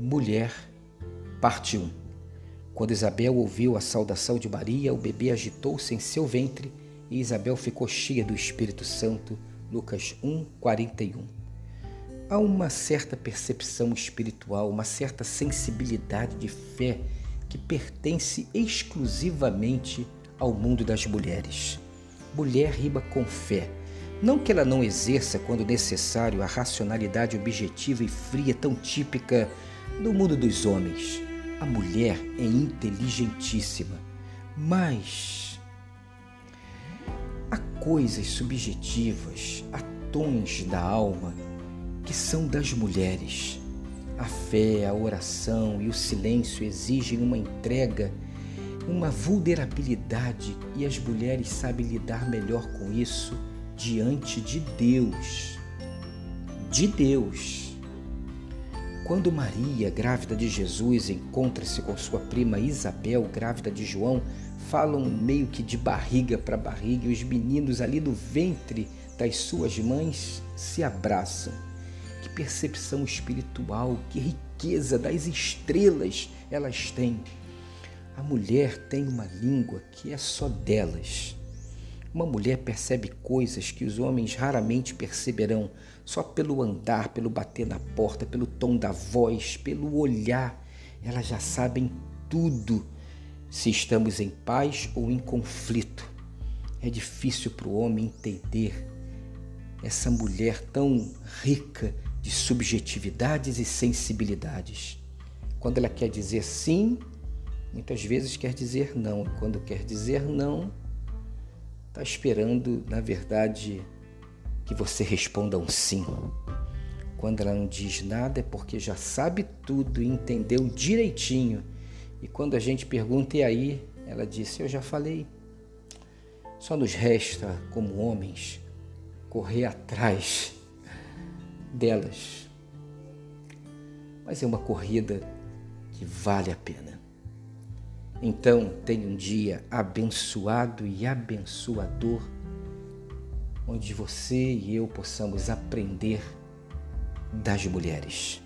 Mulher, parte 1. Quando Isabel ouviu a saudação de Maria, o bebê agitou-se em seu ventre e Isabel ficou cheia do Espírito Santo. Lucas 1, 41. Há uma certa percepção espiritual, uma certa sensibilidade de fé que pertence exclusivamente ao mundo das mulheres. Mulher riba com fé. Não que ela não exerça, quando necessário, a racionalidade objetiva e fria tão típica do mundo dos homens. A mulher é inteligentíssima, mas há coisas subjetivas, há tons da alma que são das mulheres. A fé, a oração e o silêncio exigem uma entrega, uma vulnerabilidade e as mulheres sabem lidar melhor com isso diante de Deus. De Deus. Quando Maria, grávida de Jesus, encontra-se com sua prima Isabel, grávida de João, falam meio que de barriga para barriga e os meninos ali no ventre das suas mães se abraçam. Que percepção espiritual, que riqueza das estrelas elas têm. A mulher tem uma língua que é só delas. Uma mulher percebe coisas que os homens raramente perceberão, só pelo andar, pelo bater na porta, pelo tom da voz, pelo olhar. Elas já sabem tudo se estamos em paz ou em conflito. É difícil para o homem entender essa mulher tão rica de subjetividades e sensibilidades. Quando ela quer dizer sim, muitas vezes quer dizer não. Quando quer dizer não, está esperando, na verdade, que você responda um sim. Quando ela não diz nada é porque já sabe tudo e entendeu direitinho. E quando a gente pergunta, e aí? Ela disse: Eu já falei. Só nos resta, como homens, correr atrás delas. Mas é uma corrida que vale a pena. Então, tenha um dia abençoado e abençoador, onde você e eu possamos aprender das mulheres.